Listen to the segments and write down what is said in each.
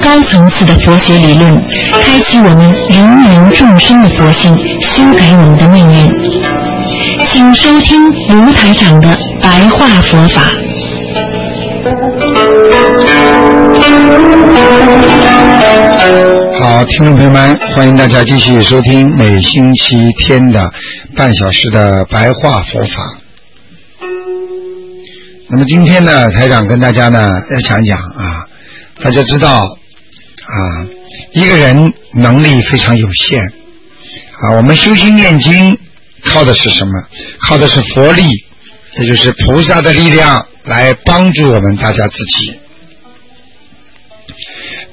高层次的佛学理论，开启我们芸芸众生的佛性，修改我们的命运。请收听卢台长的白话佛法。好，听众朋友们，欢迎大家继续收听每星期天的半小时的白话佛法。那么今天呢，台长跟大家呢要讲一讲啊，大家知道啊，一个人能力非常有限啊，我们修心念经靠的是什么？靠的是佛力，也就是菩萨的力量来帮助我们大家自己。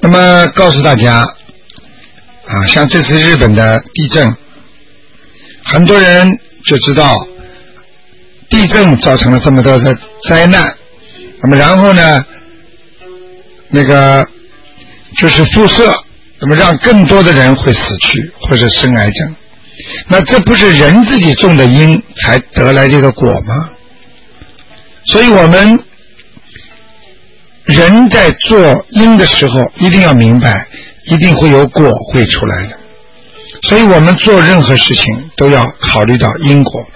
那么告诉大家啊，像这次日本的地震，很多人就知道地震造成了这么多的灾难。那么然后呢，那个就是辐射，那么让更多的人会死去或者生癌症。那这不是人自己种的因才得来这个果吗？所以我们。人在做因的时候，一定要明白，一定会有果会出来的。所以我们做任何事情都要考虑到因果。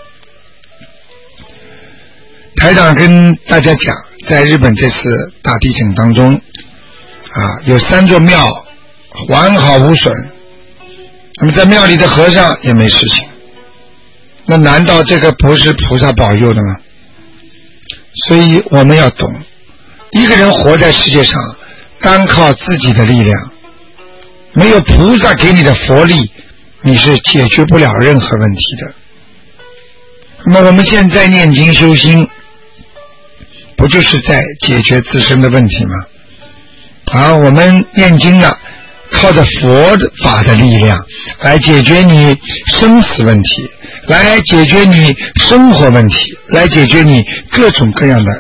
台长跟大家讲，在日本这次大地震当中，啊，有三座庙完好无损，那么在庙里的和尚也没事情。那难道这个不是菩萨保佑的吗？所以我们要懂。一个人活在世界上，单靠自己的力量，没有菩萨给你的佛力，你是解决不了任何问题的。那么我们现在念经修心，不就是在解决自身的问题吗？而我们念经呢，靠着佛法的力量来解决你生死问题，来解决你生活问题，来解决你各种各样的。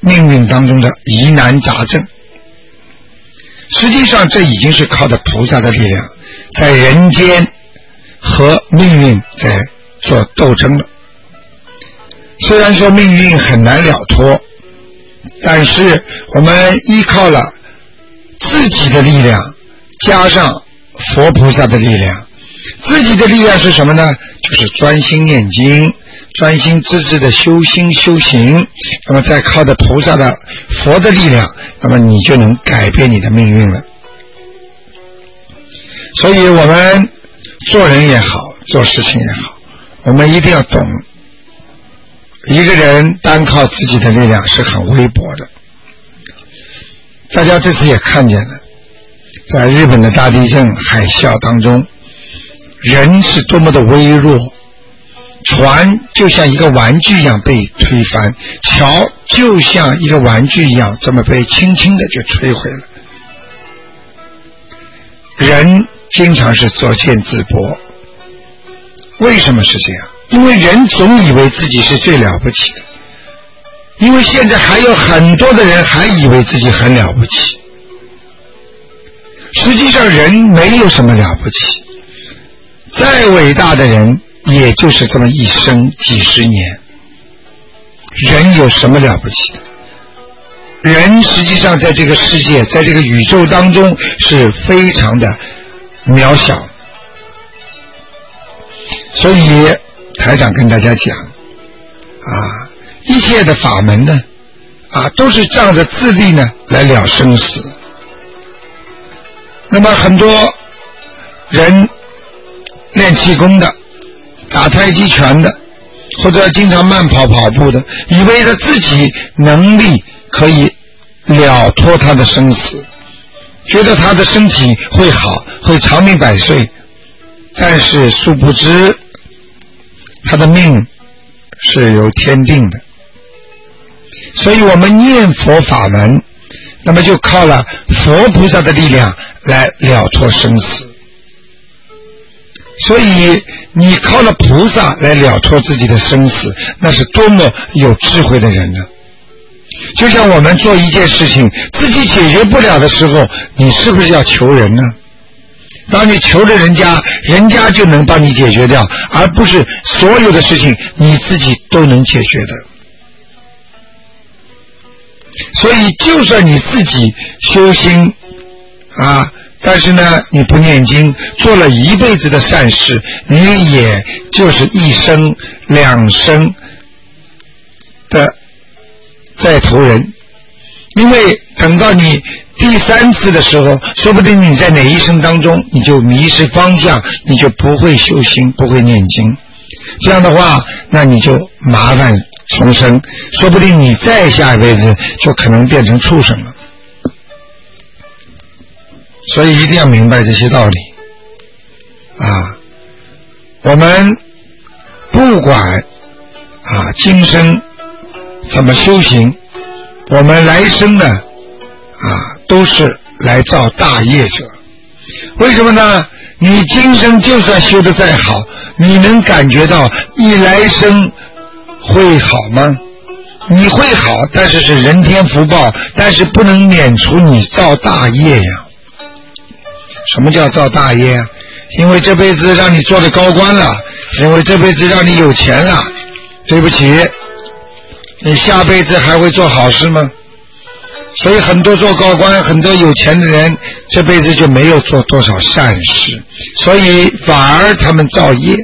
命运当中的疑难杂症，实际上这已经是靠着菩萨的力量，在人间和命运在做斗争了。虽然说命运很难了脱，但是我们依靠了自己的力量，加上佛菩萨的力量，自己的力量是什么呢？就是专心念经。专心致志的修心修行，那么再靠着菩萨的佛的力量，那么你就能改变你的命运了。所以我们做人也好，做事情也好，我们一定要懂，一个人单靠自己的力量是很微薄的。大家这次也看见了，在日本的大地震、海啸当中，人是多么的微弱。船就像一个玩具一样被推翻，桥就像一个玩具一样，这么被轻轻的就摧毁了。人经常是作茧自缚，为什么是这样？因为人总以为自己是最了不起的，因为现在还有很多的人还以为自己很了不起，实际上人没有什么了不起，再伟大的人。也就是这么一生几十年，人有什么了不起的？人实际上在这个世界，在这个宇宙当中是非常的渺小。所以台长跟大家讲啊，一切的法门呢，啊，都是仗着自力呢来了生死。那么很多人练气功的。打太极拳的，或者经常慢跑跑步的，以为他自己能力可以了脱他的生死，觉得他的身体会好，会长命百岁，但是殊不知他的命是由天定的。所以我们念佛法门，那么就靠了佛菩萨的力量来了脱生死。所以你靠了菩萨来了脱自己的生死，那是多么有智慧的人呢？就像我们做一件事情自己解决不了的时候，你是不是要求人呢？当你求着人家，人家就能帮你解决掉，而不是所有的事情你自己都能解决的。所以，就算你自己修心啊，但是呢，你不念经，做了一辈子的善事，你也就是一生两生的在投人，因为等到你第三次的时候，说不定你在哪一生当中你就迷失方向，你就不会修心，不会念经，这样的话，那你就麻烦了。重生，说不定你再下一辈子就可能变成畜生了。所以一定要明白这些道理啊！我们不管啊今生怎么修行，我们来生呢啊都是来造大业者。为什么呢？你今生就算修的再好，你能感觉到你来生。会好吗？你会好，但是是人天福报，但是不能免除你造大业呀。什么叫造大业啊？因为这辈子让你做的高官了，因为这辈子让你有钱了。对不起，你下辈子还会做好事吗？所以很多做高官、很多有钱的人，这辈子就没有做多少善事，所以反而他们造业，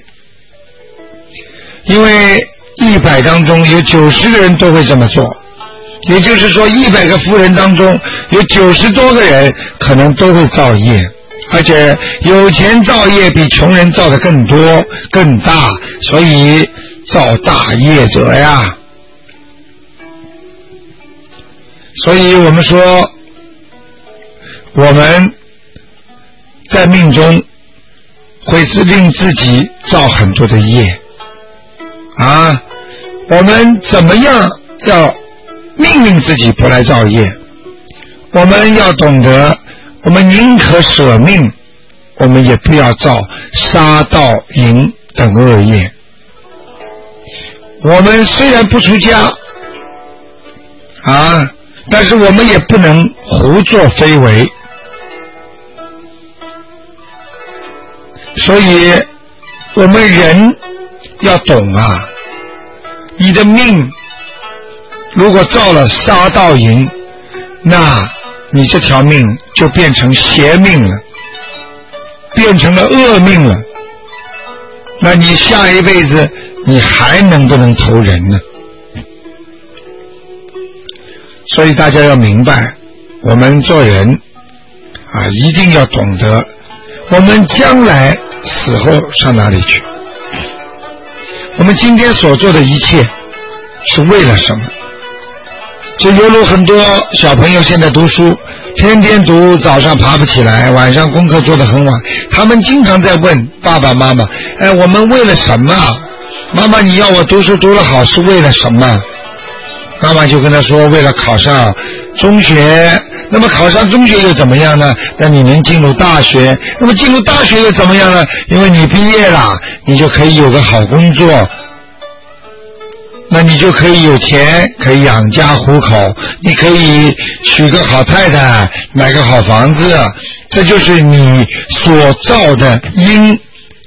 因为。一百当中有九十个人都会这么做，也就是说，一百个富人当中有九十多个人可能都会造业，而且有钱造业比穷人造的更多更大，所以造大业者呀。所以我们说，我们在命中会自令自己造很多的业。啊。我们怎么样要命令自己不来造业？我们要懂得，我们宁可舍命，我们也不要造杀盗淫等恶业。我们虽然不出家啊，但是我们也不能胡作非为。所以，我们人要懂啊。你的命如果造了杀盗淫，那你这条命就变成邪命了，变成了恶命了。那你下一辈子你还能不能投人呢？所以大家要明白，我们做人啊，一定要懂得，我们将来死后上哪里去？我们今天所做的一切是为了什么？就犹如很多小朋友现在读书，天天读，早上爬不起来，晚上功课做得很晚。他们经常在问爸爸妈妈：“哎，我们为了什么？妈妈，你要我读书读得好是为了什么？”妈妈就跟他说：“为了考上中学。那么考上中学又怎么样呢？那你能进入大学。那么进入大学又怎么样呢？因为你毕业了，你就可以有个好工作。那你就可以有钱，可以养家糊口。你可以娶个好太太，买个好房子。这就是你所造的因，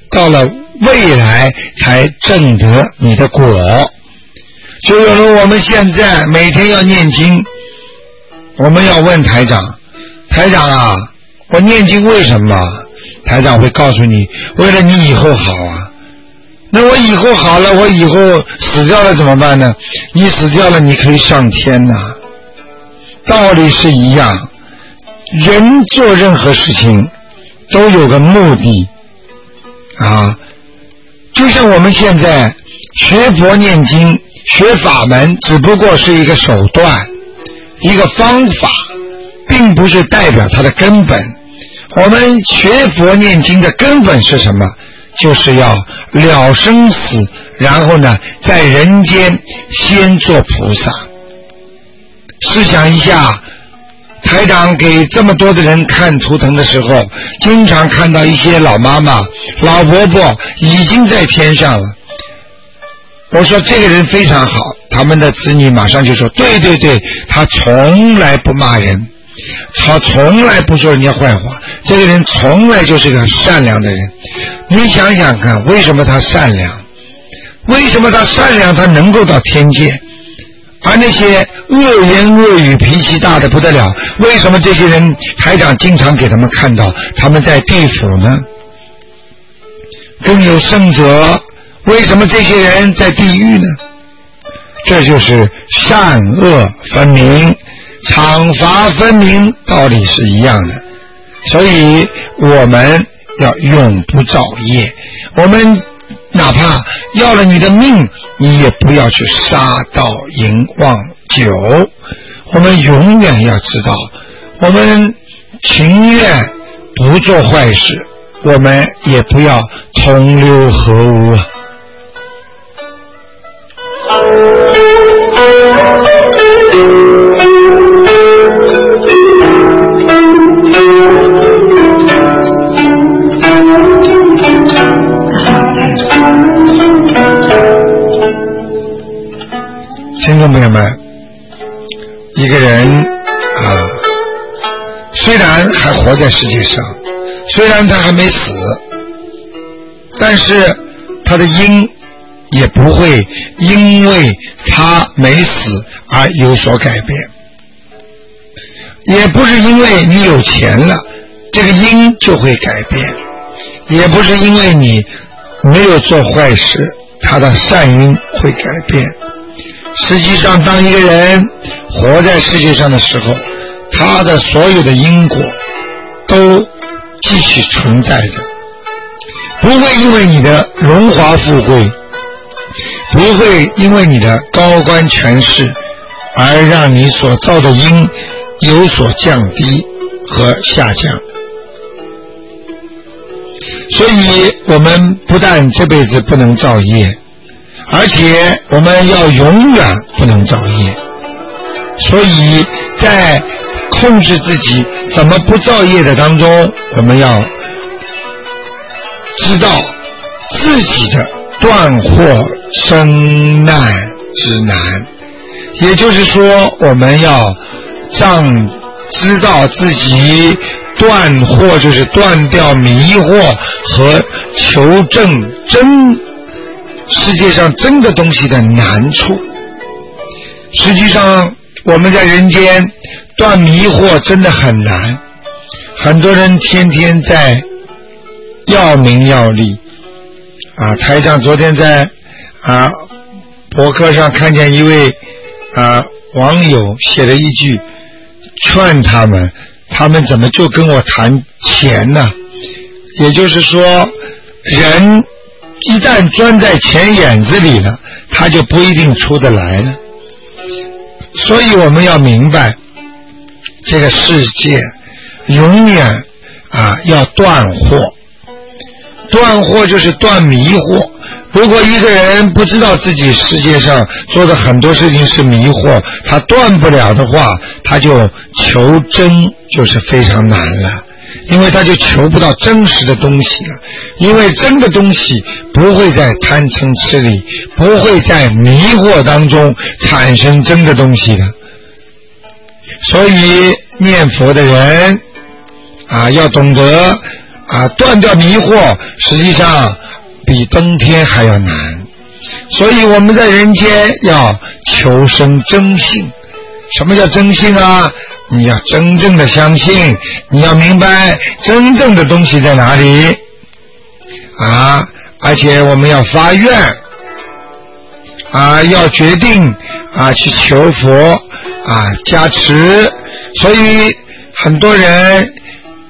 到了未来才挣得你的果。”就有如我们现在每天要念经，我们要问台长，台长啊，我念经为什么？台长会告诉你，为了你以后好啊。那我以后好了，我以后死掉了怎么办呢？你死掉了，你可以上天呐。道理是一样，人做任何事情都有个目的啊。就像我们现在学佛念经。学法门只不过是一个手段，一个方法，并不是代表它的根本。我们学佛念经的根本是什么？就是要了生死，然后呢，在人间先做菩萨。试想一下，台长给这么多的人看图腾的时候，经常看到一些老妈妈、老伯伯已经在天上了。我说这个人非常好，他们的子女马上就说：对对对，他从来不骂人，他从来不说人家坏话，这个人从来就是个善良的人。你想想看，为什么他善良？为什么他善良？他能够到天界？而那些恶言恶语、脾气大的不得了，为什么这些人台长经常给他们看到他们在地府呢？更有甚者，为什么这些人在地狱呢？这就是善恶分明、惩罚分明，道理是一样的。所以我们要永不造业，我们。哪怕要了你的命，你也不要去杀盗淫妄酒。我们永远要知道，我们情愿不做坏事，我们也不要同流合污。听众朋友们，一个人啊，虽然还活在世界上，虽然他还没死，但是他的因也不会因为他没死而有所改变，也不是因为你有钱了，这个因就会改变，也不是因为你没有做坏事，他的善因会改变。实际上，当一个人活在世界上的时候，他的所有的因果都继续存在着，不会因为你的荣华富贵，不会因为你的高官权势而让你所造的因有所降低和下降。所以，我们不但这辈子不能造业。而且我们要永远不能造业，所以在控制自己怎么不造业的当中，我们要知道自己的断惑生难之难，也就是说，我们要让知道自己断惑，就是断掉迷惑和求证真。世界上真的东西的难处，实际上我们在人间断迷惑真的很难。很多人天天在要名要利啊！台长昨天在啊博客上看见一位啊网友写了一句，劝他们，他们怎么就跟我谈钱呢？也就是说，人。一旦钻在钱眼子里了，他就不一定出得来了。所以我们要明白，这个世界永远啊要断货，断惑就是断迷惑。如果一个人不知道自己世界上做的很多事情是迷惑，他断不了的话，他就求真就是非常难了。因为他就求不到真实的东西了，因为真的东西不会在贪嗔痴里，不会在迷惑当中产生真的东西的。所以念佛的人啊，要懂得啊断掉迷惑，实际上比登天还要难。所以我们在人间要求生真性。什么叫真性啊？你要真正的相信，你要明白真正的东西在哪里啊！而且我们要发愿啊，要决定啊，去求佛啊加持。所以很多人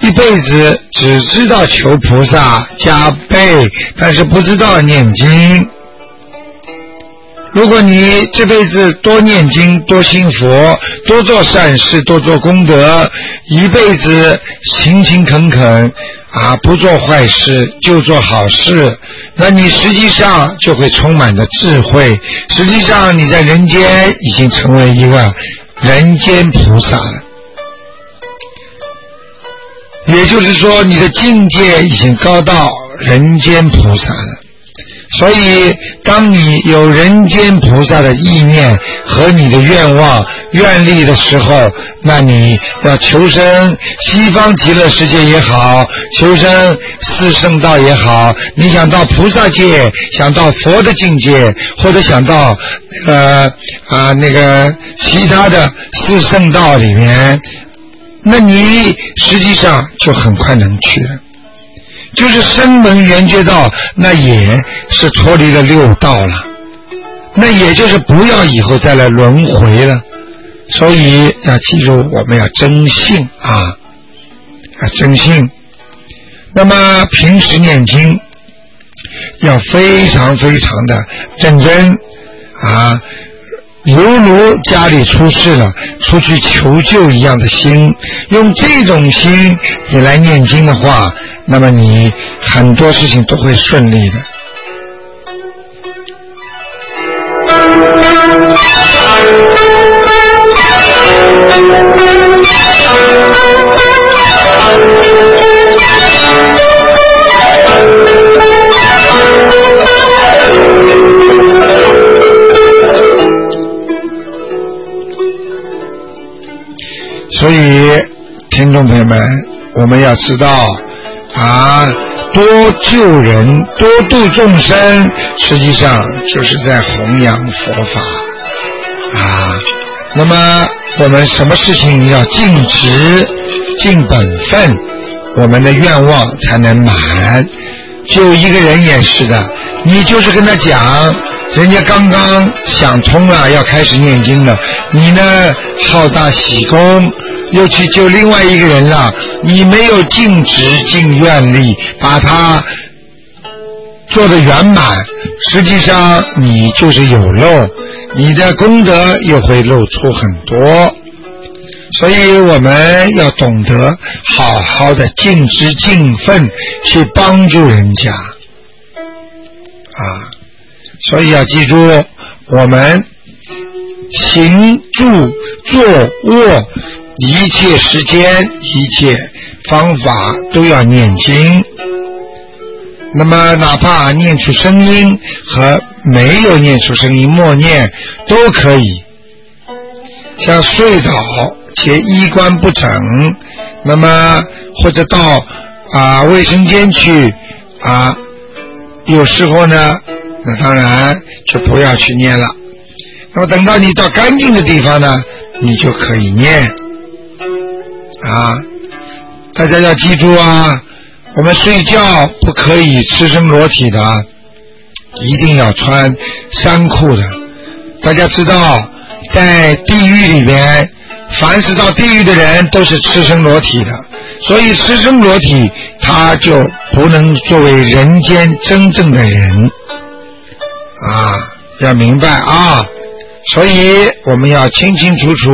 一辈子只知道求菩萨加倍，但是不知道念经。如果你这辈子多念经、多信佛、多做善事、多做功德，一辈子勤勤恳恳啊，不做坏事就做好事，那你实际上就会充满着智慧。实际上你在人间已经成为一个人间菩萨了。也就是说，你的境界已经高到人间菩萨了。所以，当你有人间菩萨的意念和你的愿望、愿力的时候，那你要求生西方极乐世界也好，求生四圣道也好，你想到菩萨界，想到佛的境界，或者想到呃啊那个其他的四圣道里面，那你实际上就很快能去了。就是生门圆觉道，那也是脱离了六道了，那也就是不要以后再来轮回了。所以要记住，我们要真信啊，要真信。那么平时念经要非常非常的认真啊，犹如家里出事了，出去求救一样的心，用这种心你来念经的话。那么你很多事情都会顺利的。所以，听众朋友们，我们要知道。啊，多救人，多度众生，实际上就是在弘扬佛法啊。那么我们什么事情要尽职、尽本分，我们的愿望才能满。就一个人也是的，你就是跟他讲，人家刚刚想通了，要开始念经了，你呢好大喜功。又去救另外一个人了，你没有尽职尽愿力，把他做的圆满，实际上你就是有漏，你的功德又会露出很多。所以我们要懂得好好的尽职尽份去帮助人家啊！所以要记住，我们行住坐卧。一切时间、一切方法都要念经。那么，哪怕念出声音和没有念出声音，默念都可以。像睡倒且衣冠不整，那么或者到啊卫生间去啊，有时候呢，那当然就不要去念了。那么等到你到干净的地方呢，你就可以念。啊，大家要记住啊！我们睡觉不可以赤身裸体的，一定要穿衫裤的。大家知道，在地狱里边，凡是到地狱的人都是赤身裸体的，所以赤身裸体他就不能作为人间真正的人啊！要明白啊！所以我们要清清楚楚，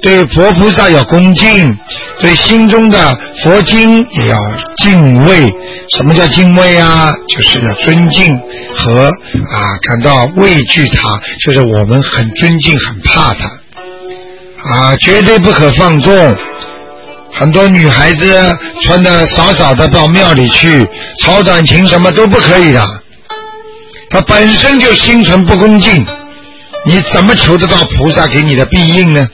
对佛菩萨要恭敬，对心中的佛经也要敬畏。什么叫敬畏啊？就是要尊敬和啊感到畏惧他，就是我们很尊敬、很怕他啊，绝对不可放纵。很多女孩子穿的少少的到庙里去，超短裙什么都不可以的，她本身就心存不恭敬。你怎么求得到菩萨给你的庇应呢？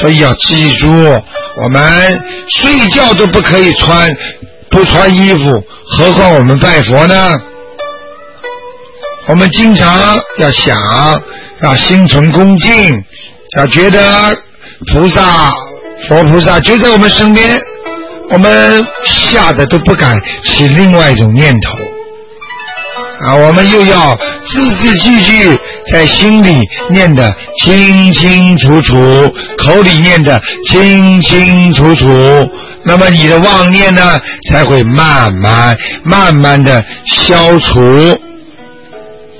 所以要记住，我们睡觉都不可以穿不穿衣服，何况我们拜佛呢？我们经常要想，要心存恭敬，要觉得菩萨、佛菩萨就在我们身边，我们吓得都不敢起另外一种念头。啊，我们又要字字句句在心里念得清清楚楚，口里念得清清楚楚，那么你的妄念呢，才会慢慢慢慢的消除。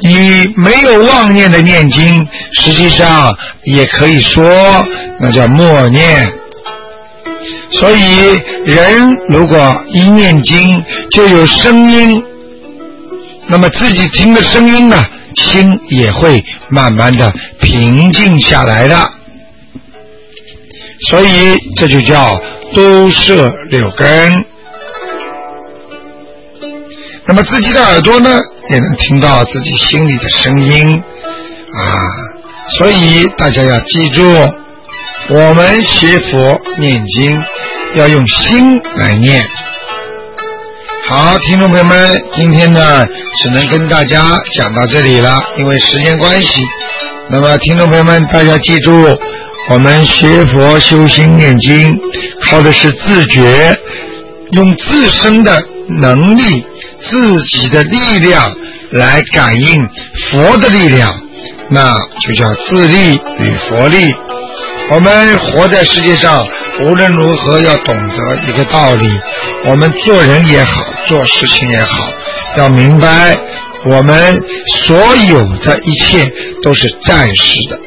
你没有妄念的念经，实际上也可以说那叫默念。所以，人如果一念经，就有声音。那么自己听的声音呢，心也会慢慢的平静下来的。所以这就叫都摄六根。那么自己的耳朵呢，也能听到自己心里的声音啊。所以大家要记住，我们学佛念经要用心来念。好，听众朋友们，今天呢只能跟大家讲到这里了，因为时间关系。那么，听众朋友们，大家记住，我们学佛修心念经，靠的是自觉，用自身的能力。自己的力量来感应佛的力量，那就叫自力与佛力。我们活在世界上，无论如何要懂得一个道理：我们做人也好，做事情也好，要明白我们所有的一切都是暂时的。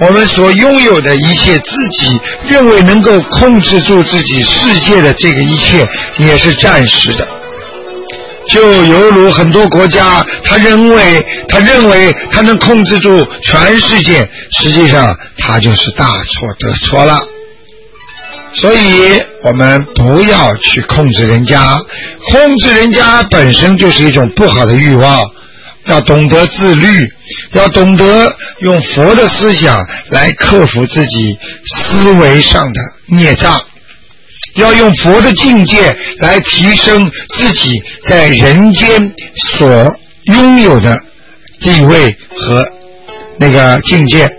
我们所拥有的一切，自己认为能够控制住自己世界的这个一切，也是暂时的。就犹如很多国家，他认为他认为他能控制住全世界，实际上他就是大错特错了。所以我们不要去控制人家，控制人家本身就是一种不好的欲望。要懂得自律，要懂得用佛的思想来克服自己思维上的孽障。要用佛的境界来提升自己在人间所拥有的地位和那个境界，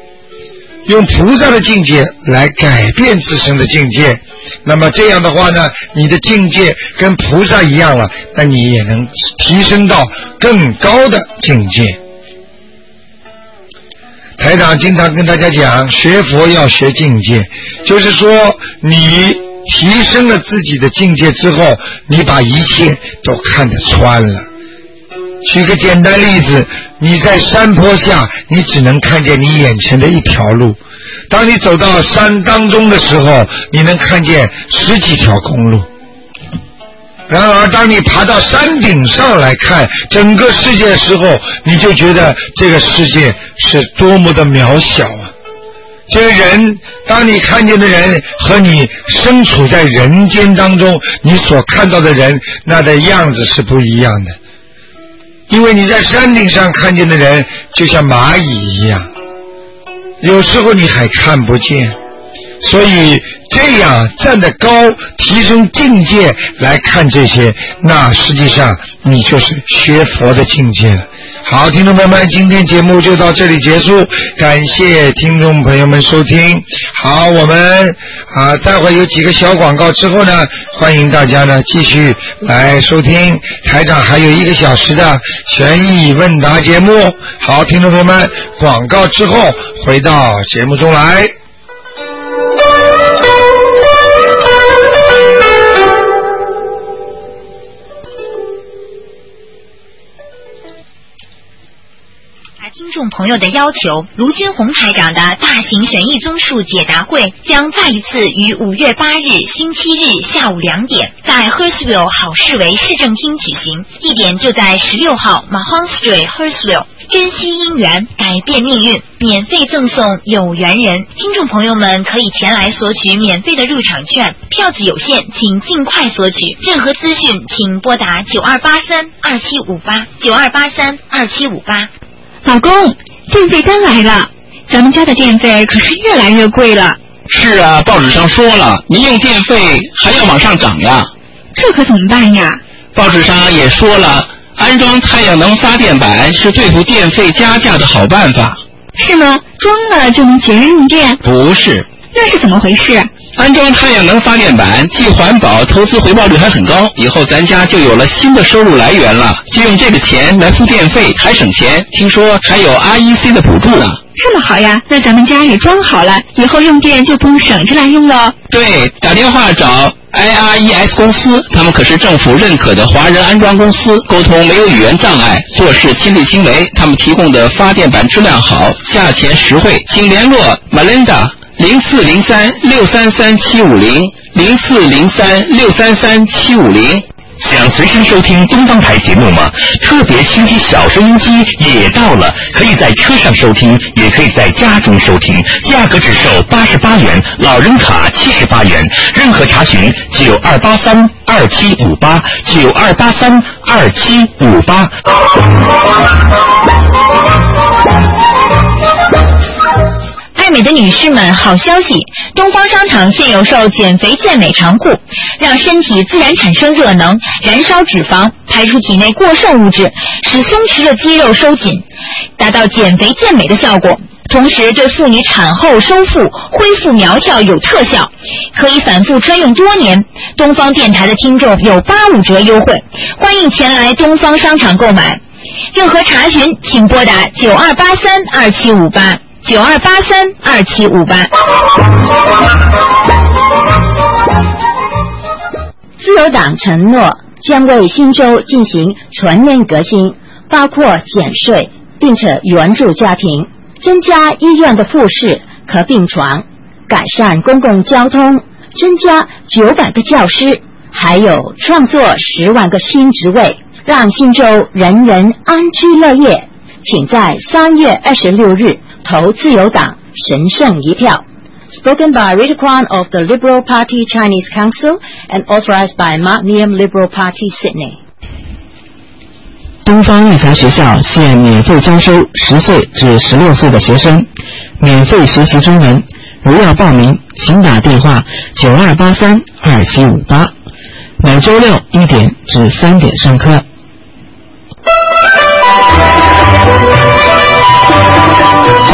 用菩萨的境界来改变自身的境界。那么这样的话呢，你的境界跟菩萨一样了，那你也能提升到更高的境界。台长经常跟大家讲，学佛要学境界，就是说你。提升了自己的境界之后，你把一切都看得穿了。举个简单例子，你在山坡下，你只能看见你眼前的一条路；当你走到山当中的时候，你能看见十几条公路。然而，当你爬到山顶上来看整个世界的时候，你就觉得这个世界是多么的渺小啊！这个人，当你看见的人和你身处在人间当中，你所看到的人，那的样子是不一样的。因为你在山顶上看见的人，就像蚂蚁一样，有时候你还看不见。所以这样站得高，提升境界来看这些，那实际上你就是学佛的境界。好，听众朋友们，今天节目就到这里结束，感谢听众朋友们收听。好，我们啊，待会有几个小广告之后呢，欢迎大家呢继续来收听台长还有一个小时的悬疑问答节目。好，听众朋友们，广告之后回到节目中来。众朋友的要求，卢军红台长的大型悬疑综述解答会将再一次于五月八日星期日下午两点，在 Hursville 好市委市政厅举行，地点就在十六号 Mahon Street Hursville，。珍惜姻缘，改变命运，免费赠送有缘人。听众朋友们可以前来索取免费的入场券，票子有限，请尽快索取。任何资讯请拨打九二八三二七五八九二八三二七五八。老公，电费单来了，咱们家的电费可是越来越贵了。是啊，报纸上说了，民用电费还要往上涨呀。这可怎么办呀？报纸上也说了，安装太阳能发电板是对付电费加价的好办法。是吗？装了就能节约用电？不是。那是怎么回事？安装太阳能发电板既环保，投资回报率还很高。以后咱家就有了新的收入来源了，就用这个钱来付电费，还省钱。听说还有 REC 的补助呢。这么好呀，那咱们家也装好了，以后用电就不用省着来用了。对，打电话找 IRES 公司，他们可是政府认可的华人安装公司，沟通没有语言障碍，做事亲力亲为。他们提供的发电板质量好，价钱实惠，请联络 Melinda。零四零三六三三七五零，零四零三六三三七五零。想随身收听东方台节目吗？特别清晰小收音机也到了，可以在车上收听，也可以在家中收听，价格只售八十八元，老人卡七十八元。任何查询九二八三二七五八九二八三二七五八。爱美的女士们，好消息！东方商场现有售减肥健美长裤，让身体自然产生热能，燃烧脂肪，排出体内过剩物质，使松弛的肌肉收紧，达到减肥健美的效果。同时，对妇女产后收腹、恢复苗条有特效，可以反复穿用多年。东方电台的听众有八五折优惠，欢迎前来东方商场购买。任何查询，请拨打九二八三二七五八九二八三二七五八。自由党承诺将为新州进行全面革新，包括减税，并且援助家庭，增加医院的护士和病床，改善公共交通，增加九百个教师，还有创作十万个新职位，让新州人人安居乐业。请在三月二十六日投自由党神圣一票。Spoken by Rita Kwan of the Liberal Party Chinese Council and authorized by Mark Neum Liberal Party Sydney. 东方育才学校现免费招收十岁至十六岁的学生，免费学习中文。如要报名，请打电话九二八三二七五八。每周六一点至三点上课。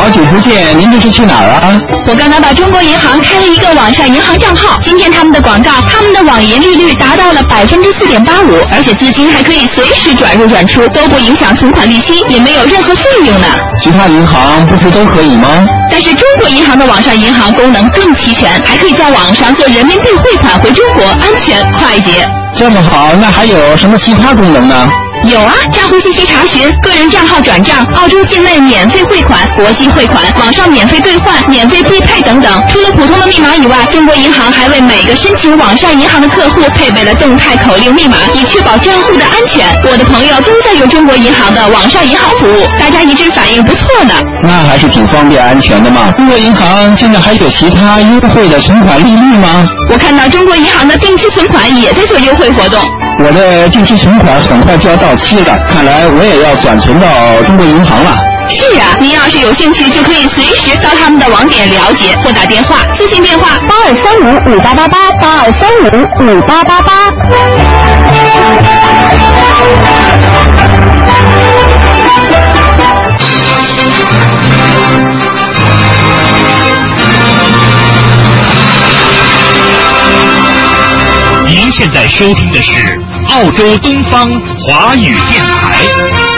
好久不见，您这是去哪儿啊？我刚刚把中国银行开了一个网上银行账号，今天他们的广告，他们的网银利率达到了百分之四点八五，而且资金还可以随时转入转出，都不影响存款利息，也没有任何费用呢。其他银行不是都可以吗？但是中国银行的网上银行功能更齐全，还可以在网上做人民币汇款回中国，安全快捷。这么好，那还有什么其他功能呢？有啊，账户信息查询、个人账号转账、澳洲境内免费汇款、国际汇款、网上免费兑换、免费配配等等。除了普通的密码以外，中国银行还为每个申请网上银行的客户配备了动态口令密码，以确保账户的安全。我的朋友都在用中国银行的网上银行服务，大家一致反映不错呢。那还是挺方便安全的嘛。中国银行现在还有其他优惠的存款利率吗？我看到中国银行的定期存款也在做优惠活动。我的定期存款很快就要到期了，看来我也要转存到中国银行了。是啊，您要是有兴趣，就可以随时到他们的网点了解，或打电话，咨询电话八二三五五八八八八二三五五八八八。您现在收听的是澳洲东方华语电台。